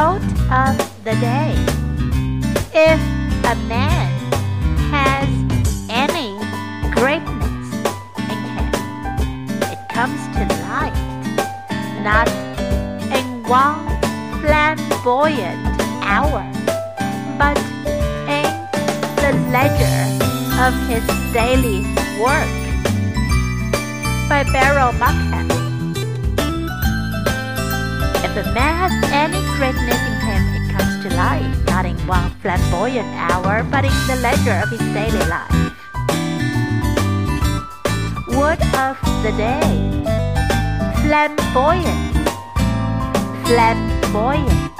Quote of the day If a man has any greatness in him, it comes to light not in one flamboyant hour, but in the ledger of his daily work. By Beryl Markham. Man has any greatness in him, it comes to light, not in one flamboyant hour, but in the ledger of his daily life. Word of the day flamboyant, flamboyant.